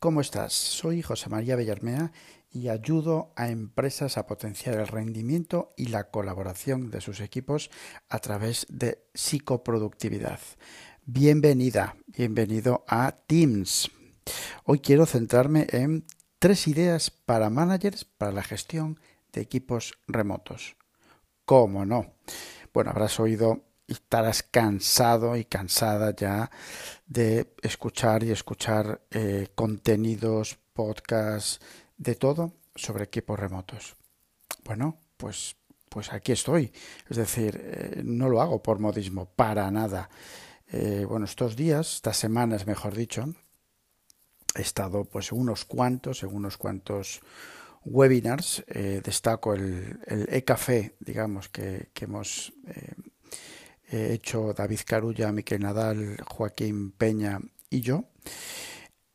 ¿cómo estás? Soy José María Bellarmea y ayudo a empresas a potenciar el rendimiento y la colaboración de sus equipos a través de psicoproductividad. Bienvenida, bienvenido a Teams. Hoy quiero centrarme en tres ideas para managers para la gestión de equipos remotos. ¿Cómo no? Bueno, habrás oído y estarás cansado y cansada ya de escuchar y escuchar eh, contenidos, podcasts, de todo sobre equipos remotos. Bueno, pues, pues aquí estoy. Es decir, eh, no lo hago por modismo, para nada. Eh, bueno, estos días, estas semanas, mejor dicho, he estado pues unos cuantos, en unos cuantos webinars. destaco el, el e-café, digamos, que, que hemos he hecho David Carulla, Miquel Nadal, Joaquín Peña y yo.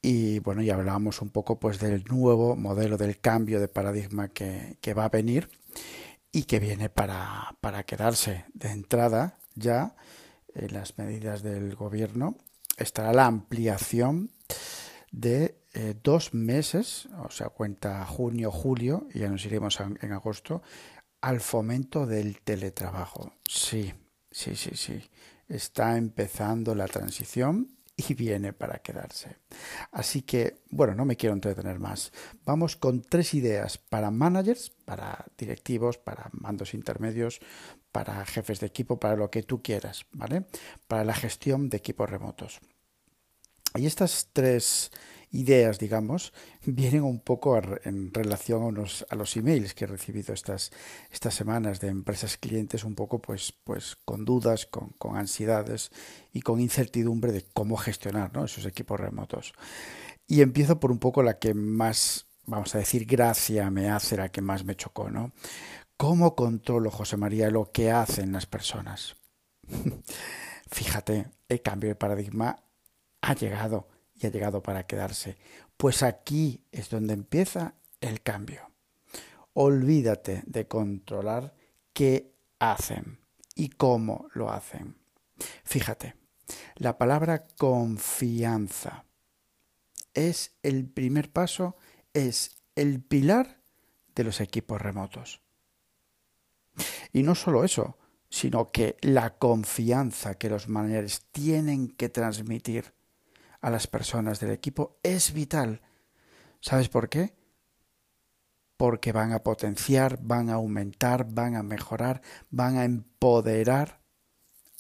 Y bueno, ya hablábamos un poco pues del nuevo modelo, del cambio de paradigma que, va a venir y que viene para, para quedarse. De entrada, ya en las medidas del gobierno estará la ampliación de eh, dos meses, o sea, cuenta junio, julio, y ya nos iremos en agosto, al fomento del teletrabajo. Sí, Sí, sí, sí. Está empezando la transición y viene para quedarse. Así que, bueno, no me quiero entretener más. Vamos con tres ideas para managers, para directivos, para mandos intermedios, para jefes de equipo, para lo que tú quieras, ¿vale? Para la gestión de equipos remotos. Y estas tres ideas, digamos, vienen un poco en relación a, los emails que he recibido estas, estas semanas de empresas clientes, un poco pues, pues con dudas, con, con ansiedades y con incertidumbre de cómo gestionar esos equipos remotos. Y empiezo por un poco la que más, vamos a decir, gracia me hace, la que más me chocó, ¿no? ¿Cómo controlo, José María, lo que hacen las personas? Fíjate, el cambio de paradigma ha llegado y ha llegado para quedarse. Pues aquí es donde empieza el cambio. Olvídate de controlar qué hacen y cómo lo hacen. Fíjate, la palabra confianza es el primer paso, es el pilar de los equipos remotos. Y no solo eso, sino que la confianza que los managers tienen que transmitir a las personas del equipo es vital. ¿Sabes por qué? Porque van a potenciar, van a aumentar, van a mejorar, van a empoderar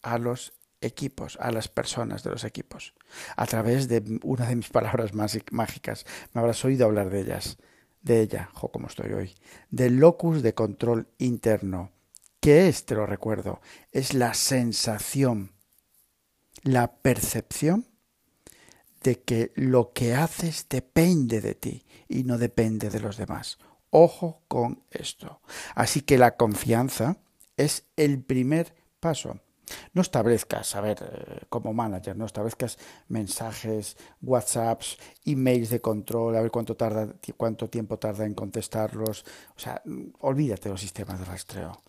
a los equipos, a las personas de los equipos, a través de una de mis palabras más mágicas. Me habrás oído hablar de ellas, de ella, jo, como estoy hoy, del locus de control interno. ¿Qué es? Te lo recuerdo. Es la sensación, la percepción de que lo que haces depende de ti y no depende de los demás. Ojo con esto. Así que la confianza es el primer paso. No establezcas, a ver, eh, como manager, no establezcas mensajes, WhatsApps, emails de control, a ver cuánto tarda, cuánto tiempo tarda en contestarlos. O sea, olvídate de los sistemas de rastreo.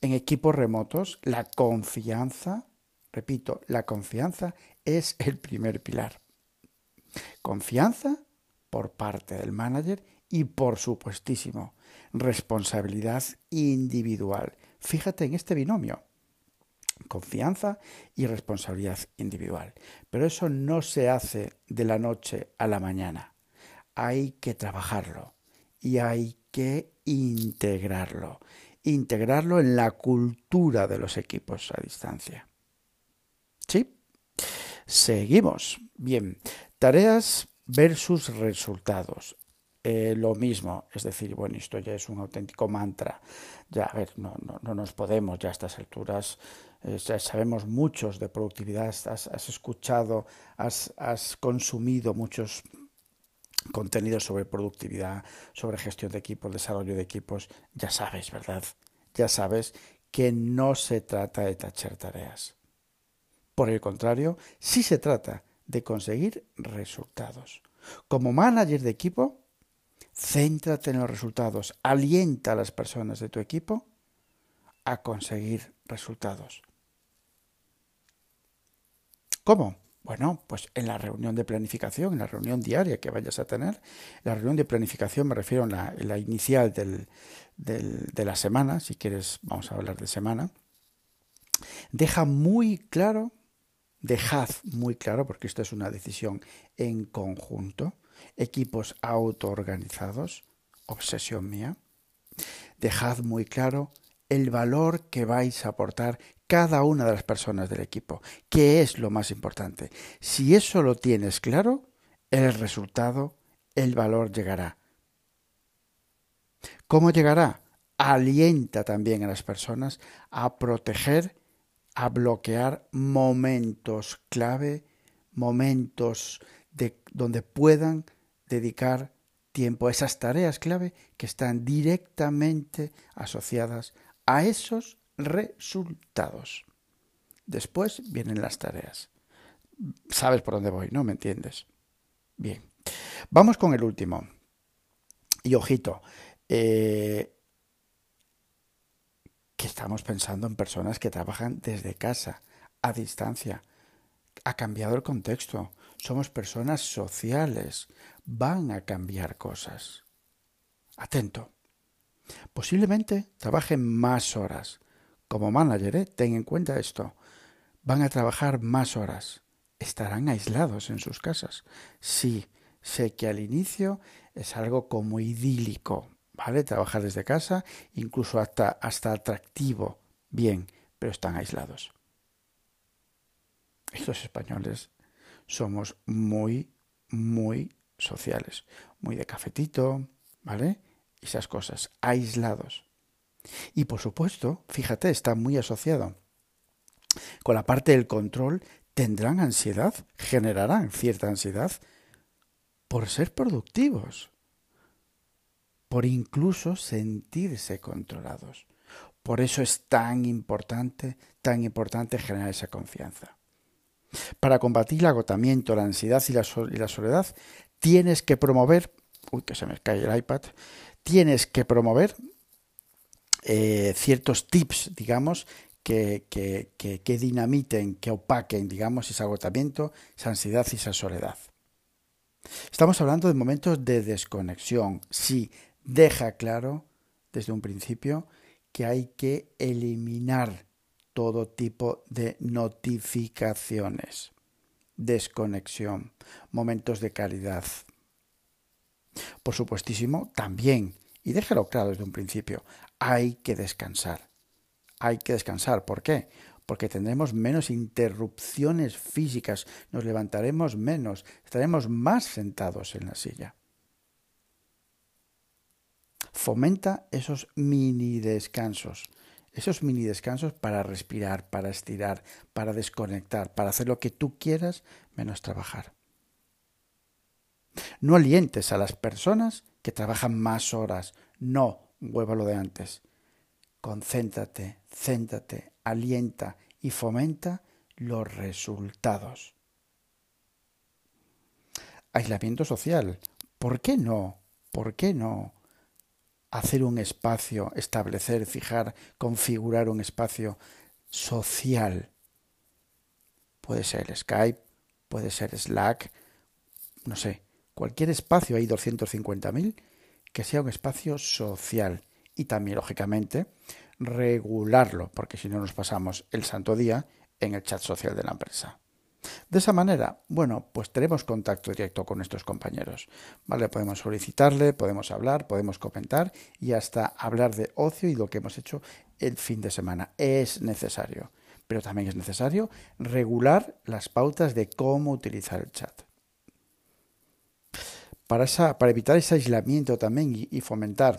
En equipos remotos, la confianza, repito, la confianza es el primer pilar. Confianza por parte del manager y por supuestísimo responsabilidad individual. Fíjate en este binomio. Confianza y responsabilidad individual. Pero eso no se hace de la noche a la mañana. Hay que trabajarlo y hay que integrarlo. Integrarlo en la cultura de los equipos a distancia. ¿Sí? Seguimos. Bien, Tareas versus resultados. Eh, lo mismo, es decir, bueno, esto ya es un auténtico mantra. Ya, a ver, no, no, nos podemos ya a estas alturas, eh, ya sabemos muchos de productividad, has, escuchado, has consumido muchos contenidos sobre productividad, sobre gestión de equipos, desarrollo de equipos, ya sabes, ¿verdad? Ya sabes que no se trata de tachar tareas. Por el contrario, sí se trata de conseguir resultados. Como manager de equipo, céntrate en los resultados, alienta a las personas de tu equipo a conseguir resultados. ¿Cómo? Bueno, pues en la reunión de planificación, en la reunión diaria que vayas a tener, la reunión de planificación me refiero a la, inicial del, de la semana, si quieres vamos a hablar de semana, deja muy claro, dejad muy claro, porque esto es una decisión en conjunto, equipos autoorganizados, obsesión mía, dejad muy claro el valor que vais a aportar cada una de las personas del equipo, que es lo más importante. Si eso lo tienes claro, el resultado, el valor llegará. ¿Cómo llegará? Alienta también a las personas a proteger, a bloquear momentos clave, momentos de, donde puedan dedicar tiempo a esas tareas clave que están directamente asociadas a esos resultados. Después vienen las tareas. Sabes por dónde voy, ¿no? ¿Me entiendes? Bien. Vamos con el último. Y ojito, eh, que estamos pensando en personas que trabajan desde casa, a distancia. Ha cambiado el contexto. Somos personas sociales. Van a cambiar cosas. Atento. Posiblemente trabajen más horas. Como manager, ¿eh? ten en cuenta esto. Van a trabajar más horas. Estarán aislados en sus casas. Sí, sé que al inicio es algo como idílico, ¿vale? Trabajar desde casa, incluso hasta, hasta atractivo. Bien, pero están aislados. Y los españoles somos muy, muy sociales, muy de cafetito, ¿vale? esas cosas, aislados. Y por supuesto, fíjate, está muy asociado con la parte del control, tendrán ansiedad, generarán cierta ansiedad por ser productivos, por incluso sentirse controlados. Por eso es tan importante, tan importante generar esa confianza. Para combatir el agotamiento, la ansiedad y la, soledad, tienes que promover, uy, que se me cae el iPad, tienes que promover eh, ciertos tips, digamos, que, que, que, que, dinamiten, que opaquen, digamos, ese agotamiento, esa ansiedad y esa soledad. Estamos hablando de momentos de desconexión. Sí, deja claro desde un principio que hay que eliminar todo tipo de notificaciones, desconexión, momentos de calidad, por supuestísimo, también, y déjalo claro desde un principio, hay que descansar. Hay que descansar. ¿Por qué? Porque tendremos menos interrupciones físicas, nos levantaremos menos, estaremos más sentados en la silla. Fomenta esos mini descansos, esos mini descansos para respirar, para estirar, para desconectar, para hacer lo que tú quieras menos trabajar. No alientes a las personas que trabajan más horas. No, vuelvo lo de antes. Concéntrate, céntrate, alienta y fomenta los resultados. Aislamiento social. ¿Por qué no? ¿Por qué no? Hacer un espacio, establecer, fijar, configurar un espacio social. Puede ser Skype, puede ser Slack, no sé, cualquier espacio, hay 250.000, que sea un espacio social y también, lógicamente, regularlo, porque si no nos pasamos el santo día en el chat social de la empresa. De esa manera, bueno, pues tenemos contacto directo con nuestros compañeros. ¿Vale? Podemos solicitarle, podemos hablar, podemos comentar y hasta hablar de ocio y lo que hemos hecho el fin de semana. Es necesario. Pero también es necesario regular las pautas de cómo utilizar el chat para, para evitar ese aislamiento también y, fomentar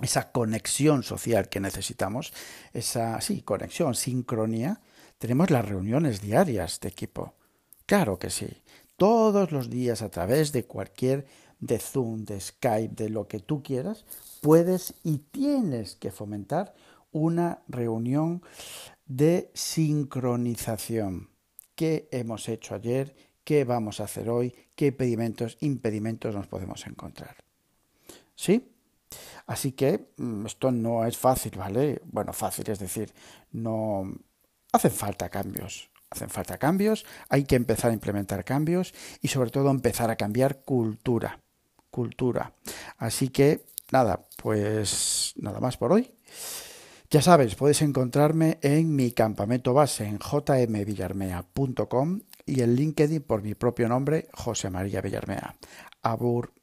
esa conexión social que necesitamos, esa sí, conexión, sincronía, tenemos las reuniones diarias de equipo. Claro que sí. Todos los días a través de cualquier de Zoom, de Skype, de lo que tú quieras, puedes y tienes que fomentar una reunión de sincronización. ¿Qué hemos hecho ayer? qué vamos a hacer hoy, qué impedimentos, impedimentos nos podemos encontrar. ¿Sí? Así que mm, esto no es fácil, ¿vale? Bueno, fácil, es decir, no hacen falta cambios. Hacen falta cambios, hay que empezar a implementar cambios y sobre todo empezar a cambiar cultura. Cultura. Así que nada, pues nada más por hoy. Ya sabes, puedes encontrarme en mi campamento base en jmvillarmea.com y en LinkedIn por mi propio nombre, José María Villarmea. Abur.